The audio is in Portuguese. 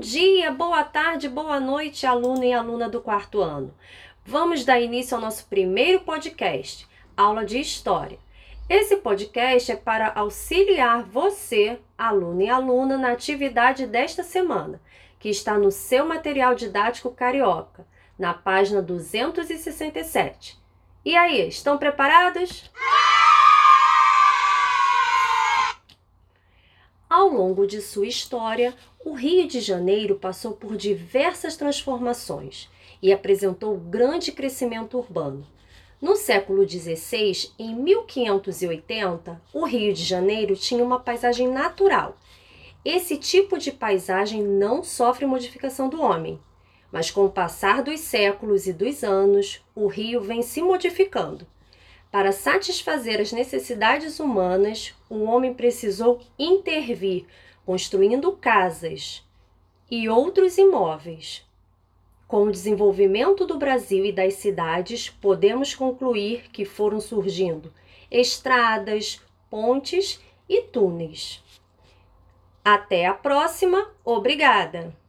dia, boa tarde, boa noite, aluno e aluna do quarto ano. Vamos dar início ao nosso primeiro podcast, aula de História. Esse podcast é para auxiliar você, aluno e aluna, na atividade desta semana, que está no seu material didático carioca, na página 267. E aí, estão preparados? Ao longo de sua história, o Rio de Janeiro passou por diversas transformações e apresentou grande crescimento urbano. No século XVI, em 1580, o Rio de Janeiro tinha uma paisagem natural. Esse tipo de paisagem não sofre modificação do homem, mas com o passar dos séculos e dos anos, o rio vem se modificando. Para satisfazer as necessidades humanas, o homem precisou intervir, construindo casas e outros imóveis. Com o desenvolvimento do Brasil e das cidades, podemos concluir que foram surgindo estradas, pontes e túneis. Até a próxima, obrigada!